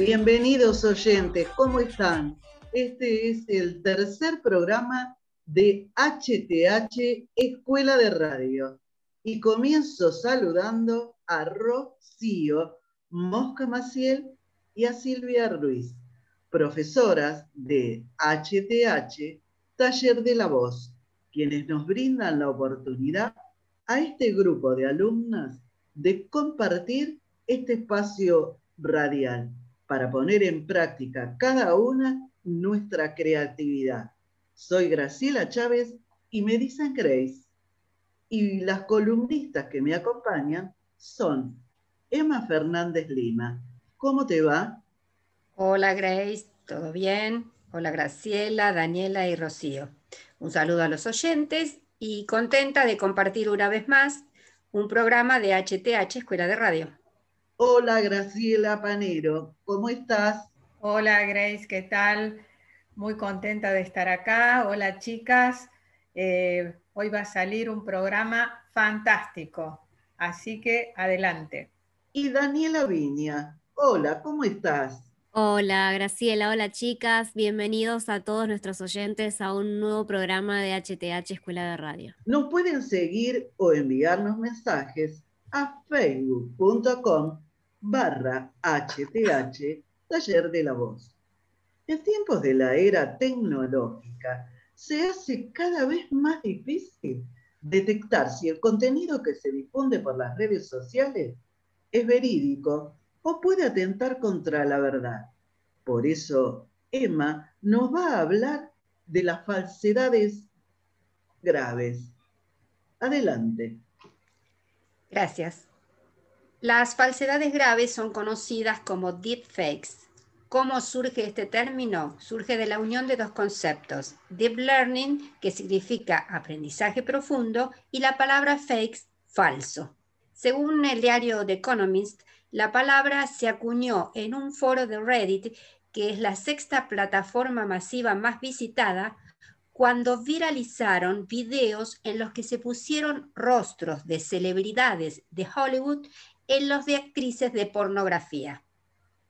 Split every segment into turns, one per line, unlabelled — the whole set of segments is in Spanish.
Bienvenidos oyentes, ¿cómo están? Este es el tercer programa de HTH Escuela de Radio. Y comienzo saludando a Rocío Mosca Maciel y a Silvia Ruiz, profesoras de HTH Taller de la Voz, quienes nos brindan la oportunidad a este grupo de alumnas de compartir este espacio radial para poner en práctica cada una nuestra creatividad. Soy Graciela Chávez y me dicen Grace. Y las columnistas que me acompañan son Emma Fernández Lima. ¿Cómo te va?
Hola Grace, ¿todo bien? Hola Graciela, Daniela y Rocío. Un saludo a los oyentes y contenta de compartir una vez más un programa de HTH Escuela de Radio.
Hola Graciela Panero, ¿cómo estás?
Hola Grace, ¿qué tal? Muy contenta de estar acá. Hola chicas, eh, hoy va a salir un programa fantástico, así que adelante.
Y Daniela Viña, hola, ¿cómo estás?
Hola Graciela, hola chicas, bienvenidos a todos nuestros oyentes a un nuevo programa de HTH Escuela de Radio.
Nos pueden seguir o enviarnos mensajes a facebook.com barra HTH Taller de la Voz. En tiempos de la era tecnológica, se hace cada vez más difícil detectar si el contenido que se difunde por las redes sociales es verídico o puede atentar contra la verdad. Por eso, Emma nos va a hablar de las falsedades graves. Adelante.
Gracias. Las falsedades graves son conocidas como deepfakes. ¿Cómo surge este término? Surge de la unión de dos conceptos, deep learning, que significa aprendizaje profundo, y la palabra fakes, falso. Según el diario The Economist, la palabra se acuñó en un foro de Reddit, que es la sexta plataforma masiva más visitada, cuando viralizaron videos en los que se pusieron rostros de celebridades de Hollywood en los de actrices de pornografía.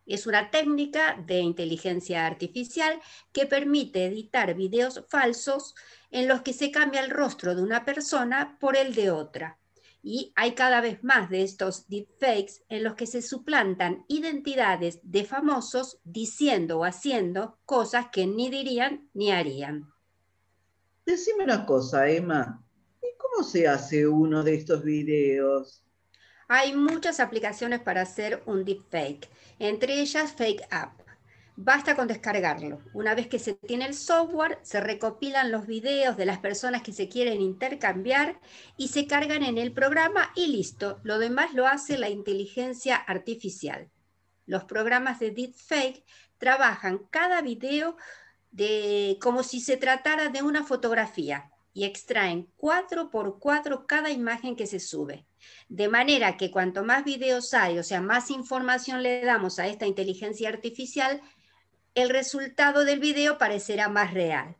Es una técnica de inteligencia artificial que permite editar videos falsos en los que se cambia el rostro de una persona por el de otra. Y hay cada vez más de estos deepfakes en los que se suplantan identidades de famosos diciendo o haciendo cosas que ni dirían ni harían.
Decime una cosa, Emma. ¿Y cómo se hace uno de estos videos?
Hay muchas aplicaciones para hacer un deepfake, entre ellas Fake App. Basta con descargarlo. Una vez que se tiene el software, se recopilan los videos de las personas que se quieren intercambiar y se cargan en el programa y listo. Lo demás lo hace la inteligencia artificial. Los programas de deepfake trabajan cada video de, como si se tratara de una fotografía y extraen cuatro por cuatro cada imagen que se sube. De manera que cuanto más videos hay, o sea, más información le damos a esta inteligencia artificial, el resultado del video parecerá más real.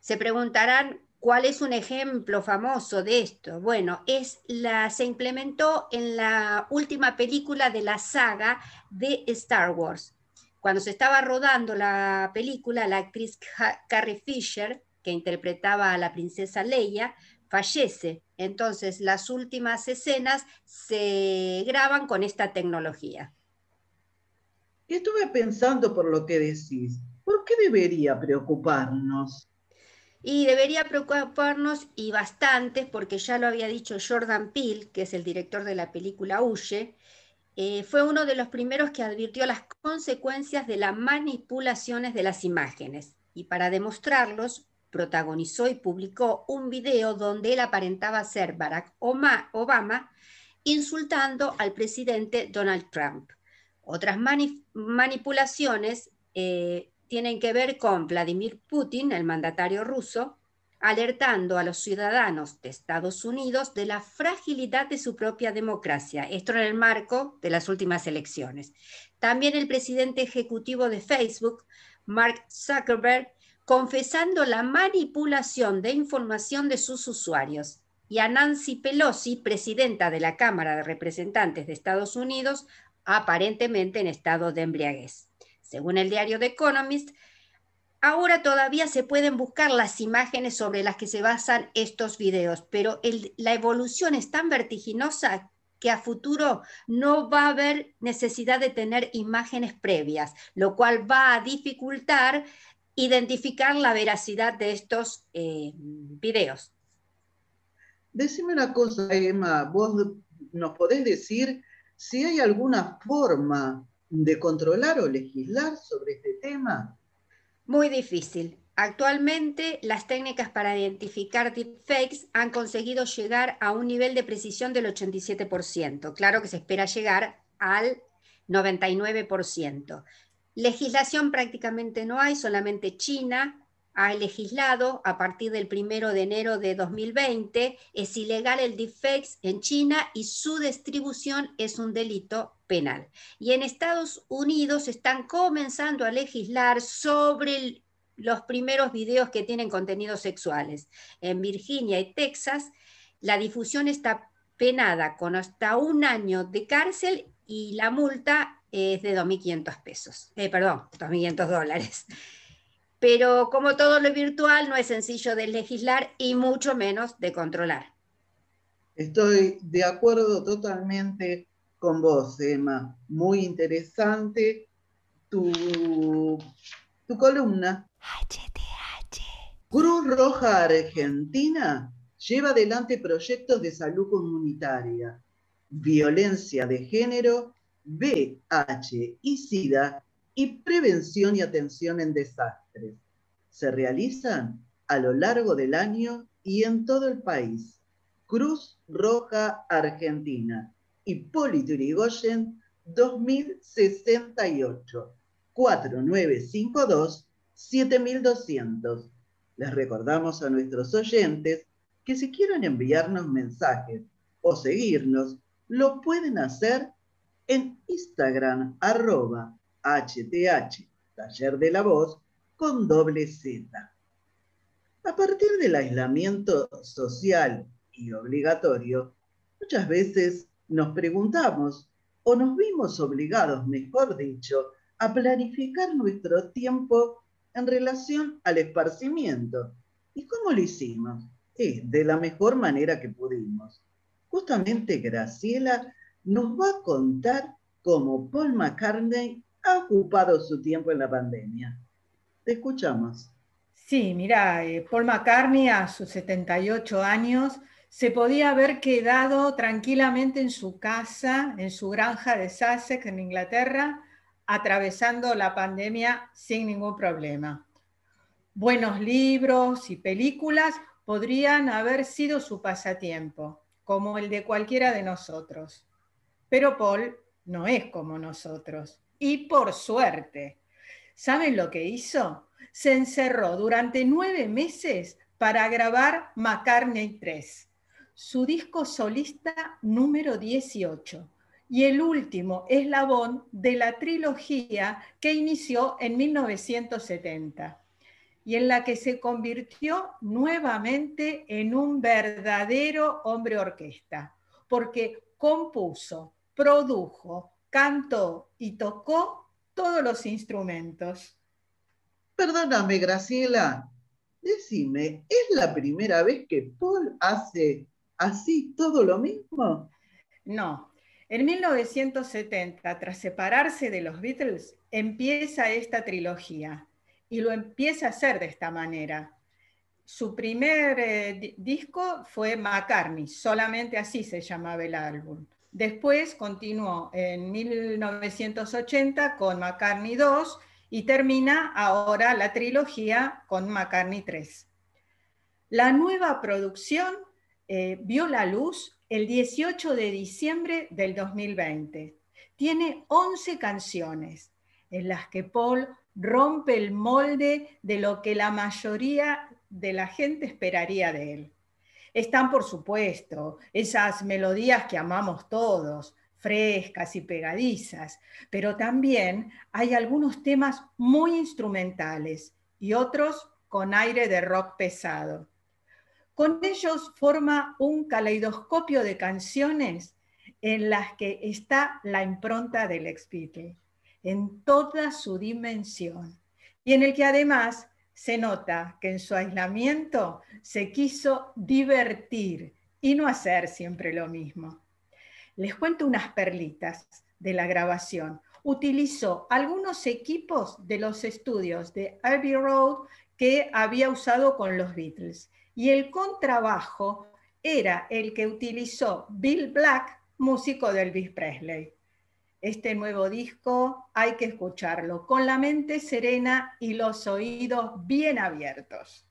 Se preguntarán cuál es un ejemplo famoso de esto. Bueno, es la, se implementó en la última película de la saga de Star Wars. Cuando se estaba rodando la película, la actriz Carrie Fisher, que interpretaba a la princesa Leia, fallece. Entonces, las últimas escenas se graban con esta tecnología.
estuve pensando por lo que decís. ¿Por qué debería preocuparnos?
Y debería preocuparnos y bastante, porque ya lo había dicho Jordan Peele, que es el director de la película Huye, eh, fue uno de los primeros que advirtió las consecuencias de las manipulaciones de las imágenes. Y para demostrarlos, protagonizó y publicó un video donde él aparentaba ser Barack Obama insultando al presidente Donald Trump. Otras manipulaciones eh, tienen que ver con Vladimir Putin, el mandatario ruso, alertando a los ciudadanos de Estados Unidos de la fragilidad de su propia democracia, esto en el marco de las últimas elecciones. También el presidente ejecutivo de Facebook, Mark Zuckerberg, confesando la manipulación de información de sus usuarios, y a Nancy Pelosi, presidenta de la Cámara de Representantes de Estados Unidos, aparentemente en estado de embriaguez. Según el diario The Economist, ahora todavía se pueden buscar las imágenes sobre las que se basan estos videos, pero la evolución es tan vertiginosa que a futuro no va a haber necesidad de tener imágenes previas, lo cual va a dificultar identificar la veracidad de estos eh, videos.
Decime una cosa, Emma, vos nos podés decir si hay alguna forma de controlar o legislar sobre este tema.
Muy difícil. Actualmente, las técnicas para identificar deepfakes han conseguido llegar a un nivel de precisión del 87%. Claro que se espera llegar al 99%. Legislación prácticamente no hay, solamente China ha legislado a partir del primero de enero de 2020. Es ilegal el deepfakes en China y su distribución es un delito penal. Y en Estados Unidos están comenzando a legislar sobre los primeros videos que tienen contenidos sexuales. En Virginia y Texas, la difusión está penada con hasta un año de cárcel y la multa es de 2.500 pesos, eh, perdón, 2.500 dólares. Pero como todo lo virtual, no es sencillo de legislar y mucho menos de controlar.
Estoy de acuerdo totalmente con vos, Emma. Muy interesante tu, tu columna. HTH. Cruz Roja Argentina lleva adelante proyectos de salud comunitaria, violencia de género VH y SIDA y prevención y atención en desastres. Se realizan a lo largo del año y en todo el país. Cruz Roja Argentina y Politurigoyen 2068 4952 7200. Les recordamos a nuestros oyentes que si quieren enviarnos mensajes o seguirnos, lo pueden hacer en Instagram, arroba HTH, Taller de la Voz, con doble Z. A partir del aislamiento social y obligatorio, muchas veces nos preguntamos o nos vimos obligados, mejor dicho, a planificar nuestro tiempo en relación al esparcimiento. ¿Y cómo lo hicimos? de la mejor manera que pudimos. Justamente Graciela nos va a contar cómo Paul McCartney ha ocupado su tiempo en la pandemia. Te escuchamos.
Sí, mira, eh, Paul McCartney a sus 78 años se podía haber quedado tranquilamente en su casa, en su granja de Sussex, en Inglaterra, atravesando la pandemia sin ningún problema. Buenos libros y películas podrían haber sido su pasatiempo, como el de cualquiera de nosotros. Pero Paul no es como nosotros. Y por suerte, ¿saben lo que hizo? Se encerró durante nueve meses para grabar McCartney 3, su disco solista número 18 y el último eslabón de la trilogía que inició en 1970 y en la que se convirtió nuevamente en un verdadero hombre orquesta, porque compuso, produjo, cantó y tocó todos los instrumentos.
Perdóname, Graciela, decime, ¿es la primera vez que Paul hace así todo lo mismo?
No. En 1970, tras separarse de los Beatles, empieza esta trilogía y lo empieza a hacer de esta manera. Su primer eh, disco fue McCartney, solamente así se llamaba el álbum. Después continuó en 1980 con McCartney 2 y termina ahora la trilogía con McCartney 3. La nueva producción eh, vio la luz el 18 de diciembre del 2020. Tiene 11 canciones en las que Paul rompe el molde de lo que la mayoría de la gente esperaría de él. Están, por supuesto, esas melodías que amamos todos, frescas y pegadizas, pero también hay algunos temas muy instrumentales y otros con aire de rock pesado. Con ellos forma un caleidoscopio de canciones en las que está la impronta del ex en toda su dimensión, y en el que además se nota que en su aislamiento se quiso divertir y no hacer siempre lo mismo. Les cuento unas perlitas de la grabación. Utilizó algunos equipos de los estudios de Abbey Road que había usado con los Beatles. Y el contrabajo era el que utilizó Bill Black, músico de Elvis Presley. Este nuevo disco hay que escucharlo con la mente serena y los oídos bien abiertos.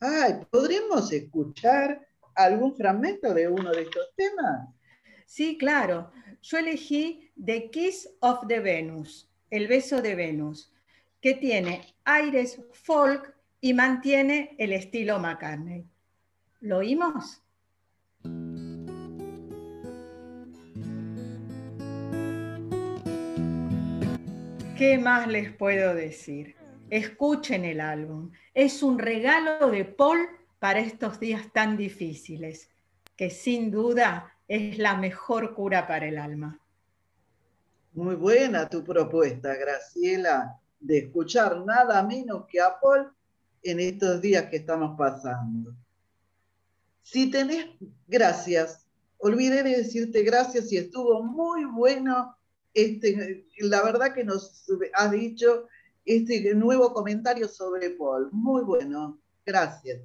Ay, ¿podremos escuchar algún fragmento de uno de estos temas?
Sí, claro. Yo elegí The Kiss of the Venus, El beso de Venus, que tiene aires folk y mantiene el estilo McCartney. ¿Lo oímos? ¿Qué más les puedo decir? Escuchen el álbum. Es un regalo de Paul para estos días tan difíciles, que sin duda es la mejor cura para el alma.
Muy buena tu propuesta, Graciela, de escuchar nada menos que a Paul en estos días que estamos pasando. Si tenés, gracias. Olvidé de decirte gracias y estuvo muy bueno este, la verdad que nos has dicho este nuevo comentario sobre Paul. Muy bueno, gracias.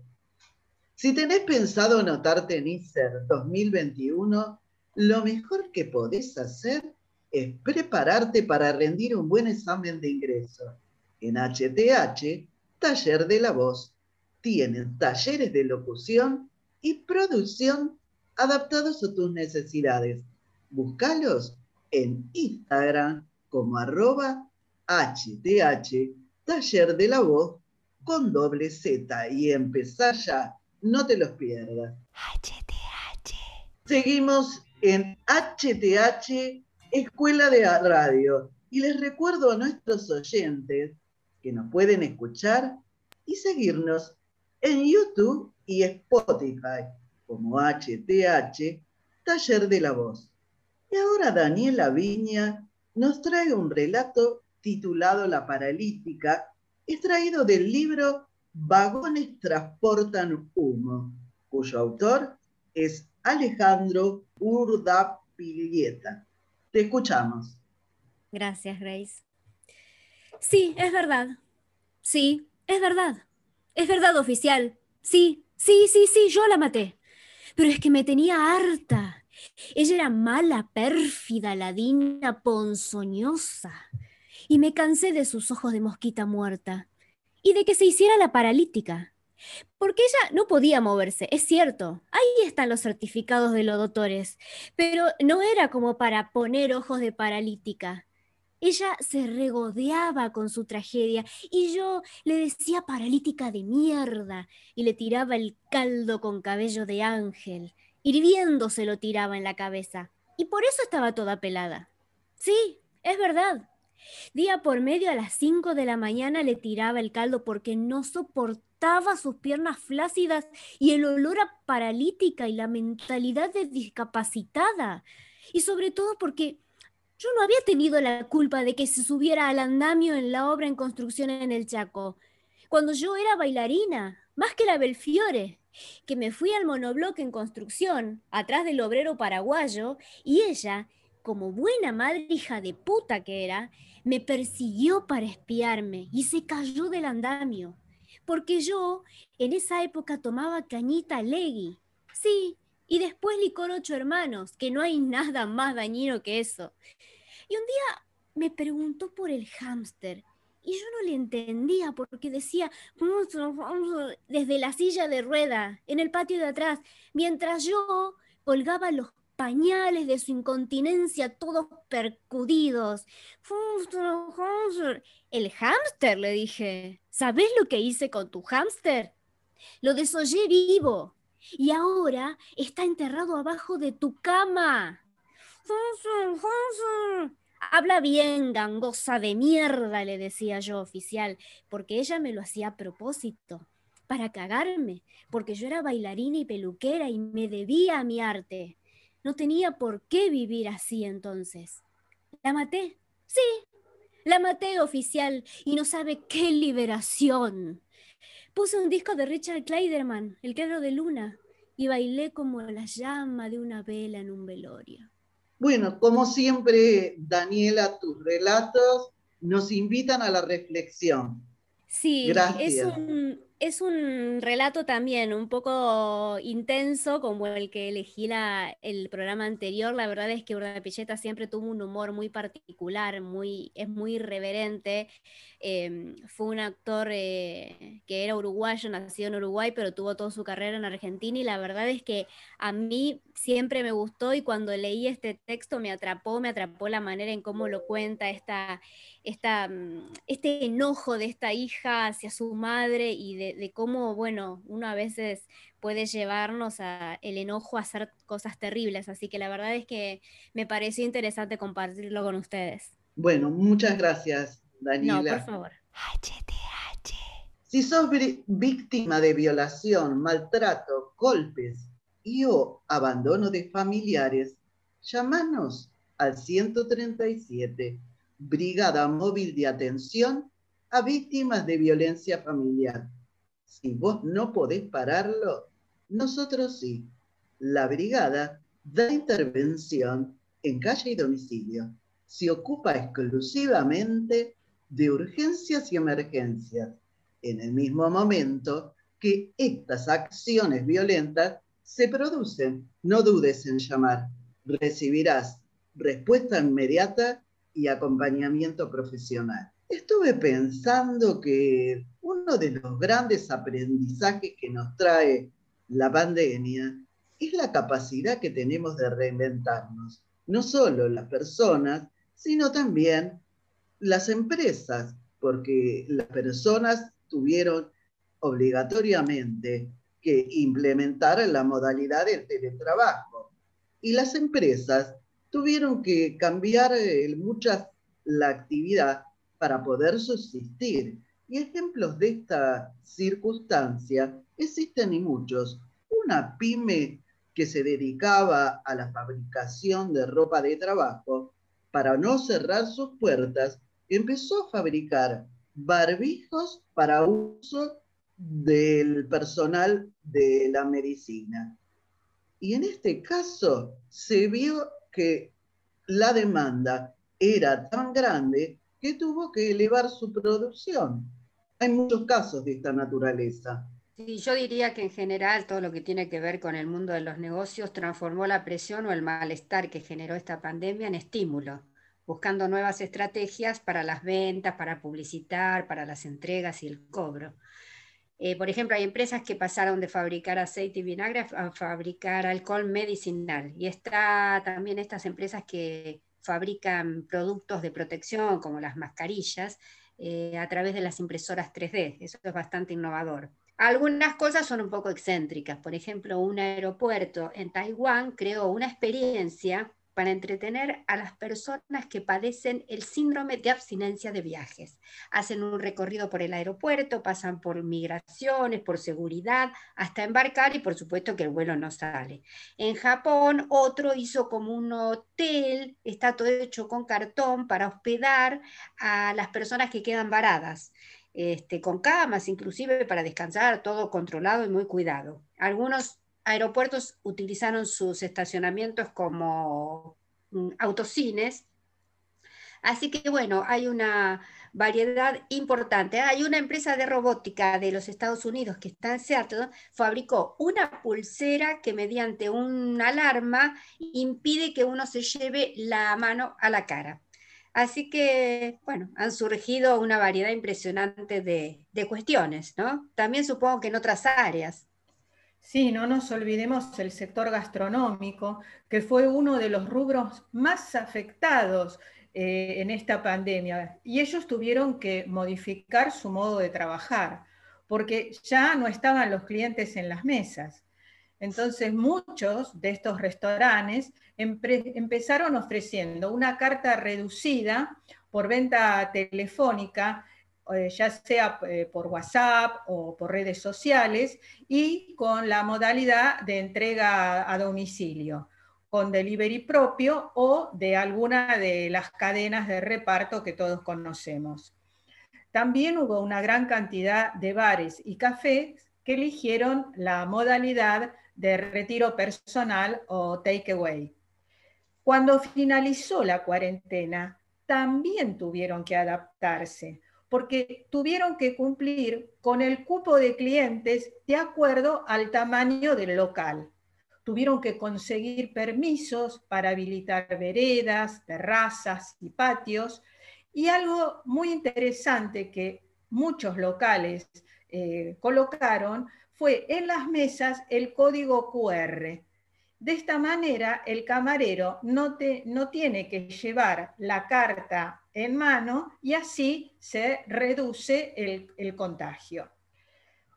Si tenés pensado anotarte en ISER 2021, lo mejor que podés hacer es prepararte para rendir un buen examen de ingreso. En HTH, Taller de la Voz, tienen talleres de locución y producción adaptados a tus necesidades. Búscalos en Instagram como arroba HTH Taller de la Voz con doble Z y empezar ya, no te los pierdas. HTH. Seguimos en HTH Escuela de Radio y les recuerdo a nuestros oyentes que nos pueden escuchar y seguirnos en YouTube y Spotify como HTH Taller de la Voz. Y ahora Daniela Viña nos trae un relato titulado La paralítica, extraído del libro Vagones transportan humo, cuyo autor es Alejandro Urdapilieta. Te escuchamos.
Gracias, Grace. Sí, es verdad. Sí, es verdad. Es verdad, oficial. Sí, sí, sí, sí, yo la maté. Pero es que me tenía harta. Ella era mala, pérfida, ladina, ponzoñosa. Y me cansé de sus ojos de mosquita muerta y de que se hiciera la paralítica. Porque ella no podía moverse, es cierto, ahí están los certificados de los doctores, pero no era como para poner ojos de paralítica. Ella se regodeaba con su tragedia y yo le decía paralítica de mierda y le tiraba el caldo con cabello de ángel hirviendo se lo tiraba en la cabeza. Y por eso estaba toda pelada. Sí, es verdad. Día por medio a las cinco de la mañana le tiraba el caldo porque no soportaba sus piernas flácidas y el olor a paralítica y la mentalidad de discapacitada. Y sobre todo porque yo no había tenido la culpa de que se subiera al andamio en la obra en construcción en el Chaco, cuando yo era bailarina, más que la Belfiore que me fui al monobloque en construcción, atrás del obrero paraguayo, y ella, como buena madre hija de puta que era, me persiguió para espiarme y se cayó del andamio. Porque yo en esa época tomaba cañita legui. Sí, y después licor ocho hermanos, que no hay nada más dañino que eso. Y un día me preguntó por el hámster y yo no le entendía porque decía desde la silla de rueda, en el patio de atrás, mientras yo colgaba los pañales de su incontinencia todos percudidos. El hámster, le dije. ¿Sabes lo que hice con tu hámster? Lo desollé vivo y ahora está enterrado abajo de tu cama. Habla bien, gangosa de mierda, le decía yo oficial, porque ella me lo hacía a propósito, para cagarme, porque yo era bailarina y peluquera y me debía a mi arte. No tenía por qué vivir así entonces. La maté. Sí, la maté oficial y no sabe qué liberación. Puse un disco de Richard Kleiderman, El quedro de luna, y bailé como la llama de una vela en un velorio.
Bueno, como siempre, Daniela, tus relatos nos invitan a la reflexión.
Sí, es un, es un relato también un poco intenso como el que elegí la, el programa anterior. La verdad es que Urdapilleta siempre tuvo un humor muy particular, muy, es muy irreverente. Em, fue un actor eh, que era uruguayo, nacido en Uruguay, pero tuvo toda su carrera en Argentina y la verdad es que a mí siempre me gustó y cuando leí este texto me atrapó, me atrapó la manera en cómo lo cuenta, esta, esta, mm, este enojo de esta hija hacia su madre y de, de cómo, bueno, uno a veces puede llevarnos a el enojo a hacer cosas terribles. Así que la verdad es que me pareció interesante compartirlo con ustedes.
Bueno, muchas gracias. Daniela.
No, por favor.
HTH. Si sos víctima de violación, maltrato, golpes y o abandono de familiares, llámanos al 137, Brigada Móvil de Atención a Víctimas de Violencia Familiar. Si vos no podés pararlo, nosotros sí. La brigada da intervención en calle y domicilio. Se ocupa exclusivamente de urgencias y emergencias, en el mismo momento que estas acciones violentas se producen. No dudes en llamar. Recibirás respuesta inmediata y acompañamiento profesional. Estuve pensando que uno de los grandes aprendizajes que nos trae la pandemia es la capacidad que tenemos de reinventarnos, no solo las personas, sino también las empresas, porque las personas tuvieron obligatoriamente que implementar la modalidad del teletrabajo y las empresas tuvieron que cambiar eh, muchas la actividad para poder subsistir. Y ejemplos de esta circunstancia existen y muchos. Una pyme que se dedicaba a la fabricación de ropa de trabajo, para no cerrar sus puertas, empezó a fabricar barbijos para uso del personal de la medicina. Y en este caso se vio que la demanda era tan grande que tuvo que elevar su producción. Hay muchos casos de esta naturaleza.
Sí, yo diría que en general todo lo que tiene que ver con el mundo de los negocios transformó la presión o el malestar que generó esta pandemia en estímulo buscando nuevas estrategias para las ventas, para publicitar, para las entregas y el cobro. Eh, por ejemplo, hay empresas que pasaron de fabricar aceite y vinagre a fabricar alcohol medicinal. Y está también estas empresas que fabrican productos de protección, como las mascarillas, eh, a través de las impresoras 3D. Eso es bastante innovador. Algunas cosas son un poco excéntricas. Por ejemplo, un aeropuerto en Taiwán creó una experiencia para entretener a las personas que padecen el síndrome de abstinencia de viajes. Hacen un recorrido por el aeropuerto, pasan por migraciones, por seguridad, hasta embarcar y por supuesto que el vuelo no sale. En Japón, otro hizo como un hotel, está todo hecho con cartón para hospedar a las personas que quedan varadas. Este, con camas inclusive para descansar, todo controlado y muy cuidado. Algunos aeropuertos utilizaron sus estacionamientos como mm, autocines. Así que bueno, hay una variedad importante. Hay una empresa de robótica de los Estados Unidos que está en Seattle, fabricó una pulsera que mediante una alarma impide que uno se lleve la mano a la cara. Así que, bueno, han surgido una variedad impresionante de, de cuestiones, ¿no? También supongo que en otras áreas.
Sí, no nos olvidemos el sector gastronómico, que fue uno de los rubros más afectados eh, en esta pandemia. Y ellos tuvieron que modificar su modo de trabajar, porque ya no estaban los clientes en las mesas. Entonces muchos de estos restaurantes empezaron ofreciendo una carta reducida por venta telefónica ya sea eh, por WhatsApp o por redes sociales, y con la modalidad de entrega a domicilio. con delivery propio o de alguna de las cadenas de reparto que todos conocemos. También hubo una gran cantidad de bares y cafés que eligieron la modalidad de retiro personal o takeaway. Cuando finalizó la cuarentena, también tuvieron que adaptarse, porque tuvieron que cumplir con el cupo de clientes de acuerdo al tamaño del local. Tuvieron que conseguir permisos para habilitar veredas, terrazas y patios. Y algo muy interesante que muchos locales eh, colocaron fue en las mesas el código QR. De esta manera, el camarero no, no tiene que llevar la carta en mano y así se reduce el, contagio.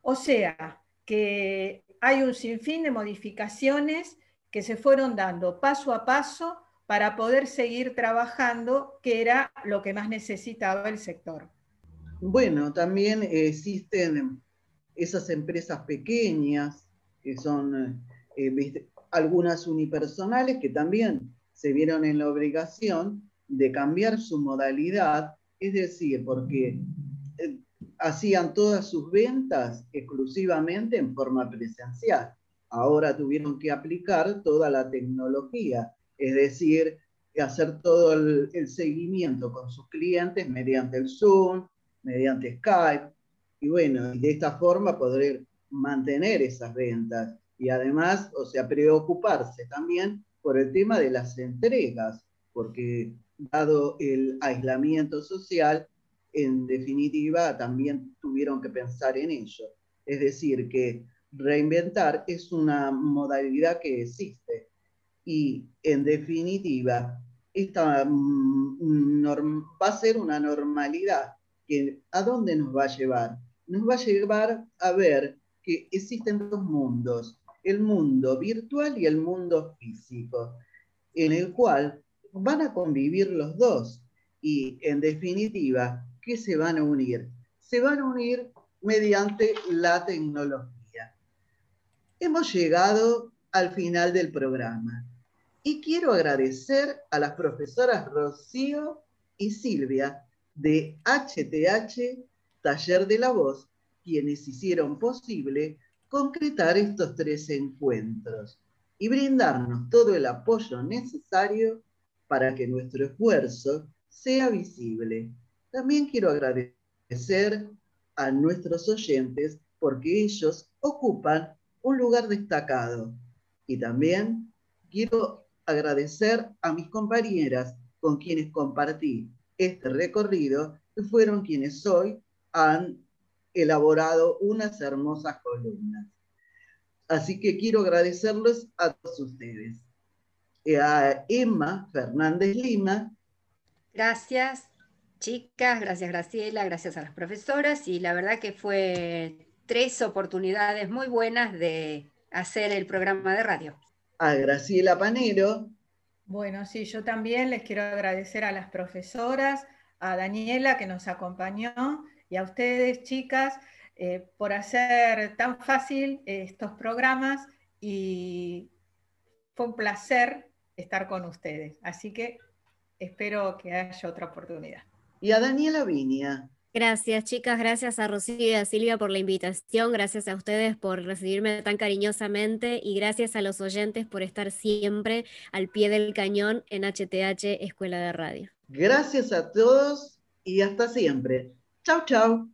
O sea, que hay un sinfín de modificaciones que se fueron dando paso a paso para poder seguir trabajando, que era lo que más necesitaba el sector.
Bueno, también existen esas empresas pequeñas, que son eh, algunas unipersonales que también se vieron en la obligación de cambiar su modalidad, es decir, porque eh, hacían todas sus ventas exclusivamente en forma presencial. Ahora tuvieron que aplicar toda la tecnología, es decir, hacer todo el, el seguimiento con sus clientes mediante el Zoom, mediante Skype, y bueno, de esta forma poder mantener esas ventas y además, o sea, preocuparse también por el tema de las entregas, porque dado el aislamiento social, en definitiva también tuvieron que pensar en ello. Es decir, que reinventar es una modalidad que existe y en definitiva esta mm, va a ser una normalidad que a dónde nos va a llevar? Nos va a llevar a ver que existen dos mundos, el mundo virtual y el mundo físico, en el cual van a convivir los dos y en definitiva, ¿qué se van a unir? Se van a unir mediante la tecnología. Hemos llegado al final del programa y quiero agradecer a las profesoras Rocío y Silvia de HTH Taller de la Voz, quienes hicieron posible concretar estos tres encuentros y brindarnos todo el apoyo necesario para que nuestro esfuerzo sea visible. También quiero agradecer a nuestros oyentes porque ellos ocupan un lugar destacado. Y también quiero agradecer a mis compañeras con quienes compartí este recorrido, que fueron quienes hoy han elaborado unas hermosas columnas. Así que quiero agradecerles a todos ustedes. Eh, a Emma Fernández Lima.
Gracias, chicas, gracias Graciela, gracias a las profesoras y la verdad que fue tres oportunidades muy buenas de hacer el programa de radio.
A Graciela Panero.
Bueno, sí, yo también les quiero agradecer a las profesoras, a Daniela que nos acompañó y a ustedes, chicas, eh, por hacer tan fácil estos programas y fue un placer estar con ustedes. Así que espero que haya otra oportunidad.
Y a Daniela Viña.
Gracias, chicas. Gracias a Rocío y a Silvia por la invitación. Gracias a ustedes por recibirme tan cariñosamente y gracias a los oyentes por estar siempre al pie del cañón en HTH Escuela de Radio.
Gracias a todos y hasta siempre. Chau, chau.